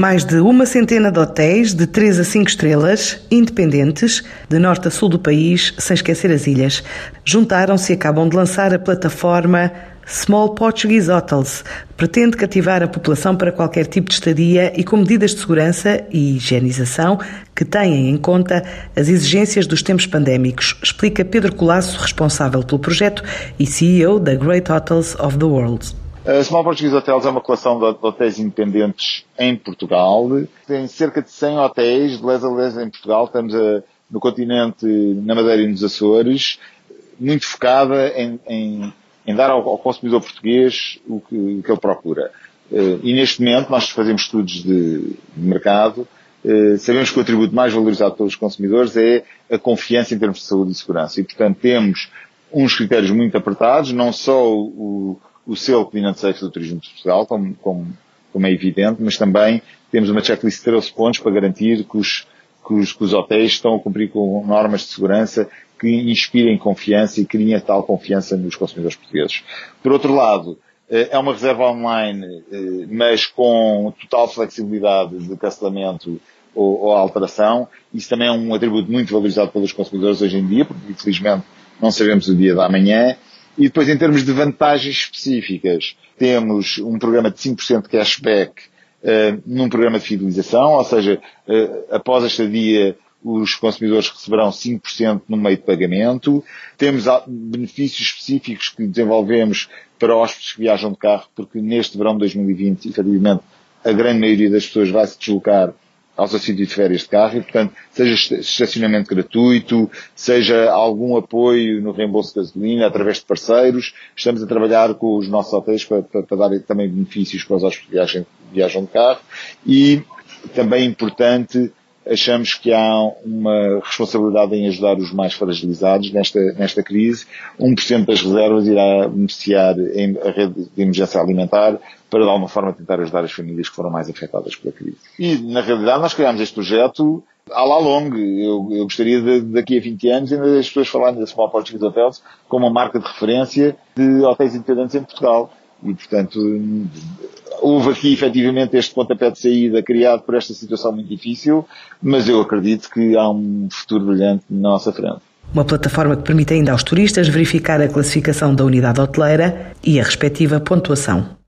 Mais de uma centena de hotéis de 3 a 5 estrelas, independentes, de norte a sul do país, sem esquecer as ilhas, juntaram-se e acabam de lançar a plataforma Small Portuguese Hotels pretende cativar a população para qualquer tipo de estadia e com medidas de segurança e higienização que tenham em conta as exigências dos tempos pandémicos, explica Pedro Colasso, responsável pelo projeto e CEO da Great Hotels of the World. A Small Portuguese Hotels é uma coleção de hotéis independentes em Portugal. Tem cerca de 100 hotéis de les a les em Portugal. Estamos a, no continente, na Madeira e nos Açores, muito focada em, em em dar ao, ao consumidor português o que, o que ele procura. Uh, e neste momento nós fazemos estudos de, de mercado, uh, sabemos que o atributo mais valorizado pelos consumidores é a confiança em termos de saúde e segurança. E portanto temos uns critérios muito apertados, não só o, o selo Client Safe do Turismo de Portugal, como, como, como é evidente, mas também temos uma checklist de 13 pontos para garantir que os, que os, que os hotéis estão a cumprir com normas de segurança que inspirem confiança e criem tal confiança nos consumidores portugueses. Por outro lado, eh, é uma reserva online, eh, mas com total flexibilidade de cancelamento ou, ou alteração. Isso também é um atributo muito valorizado pelos consumidores hoje em dia, porque infelizmente não sabemos o dia da manhã. E depois, em termos de vantagens específicas, temos um programa de 5% de cashback uh, num programa de fidelização, ou seja, uh, após a estadia os consumidores receberão 5% no meio de pagamento. Temos benefícios específicos que desenvolvemos para hóspedes que viajam de carro, porque neste verão de 2020, efetivamente, a grande maioria das pessoas vai se deslocar ao seu sítio de férias de carro e, portanto, seja estacionamento gratuito, seja algum apoio no reembolso de gasolina através de parceiros. Estamos a trabalhar com os nossos hotéis para, para, para dar também benefícios para os hóspedes que viajam, de carro e também importante achamos que há uma responsabilidade em ajudar os mais fragilizados nesta, nesta crise. 1% das reservas irá beneficiar em, a rede de emergência alimentar para de alguma forma tentar ajudar as famílias que foram mais afetadas pela crise. E na realidade nós criámos este projeto à la longue. Eu, eu gostaria de, daqui a 20 anos ainda as pessoas falarem da Small Portuguese Hotels como uma marca de referência de hotéis independentes em Portugal. E portanto, houve aqui efetivamente este pontapé de saída criado por esta situação muito difícil, mas eu acredito que há um futuro brilhante na nossa frente. Uma plataforma que permite ainda aos turistas verificar a classificação da unidade hoteleira e a respectiva pontuação.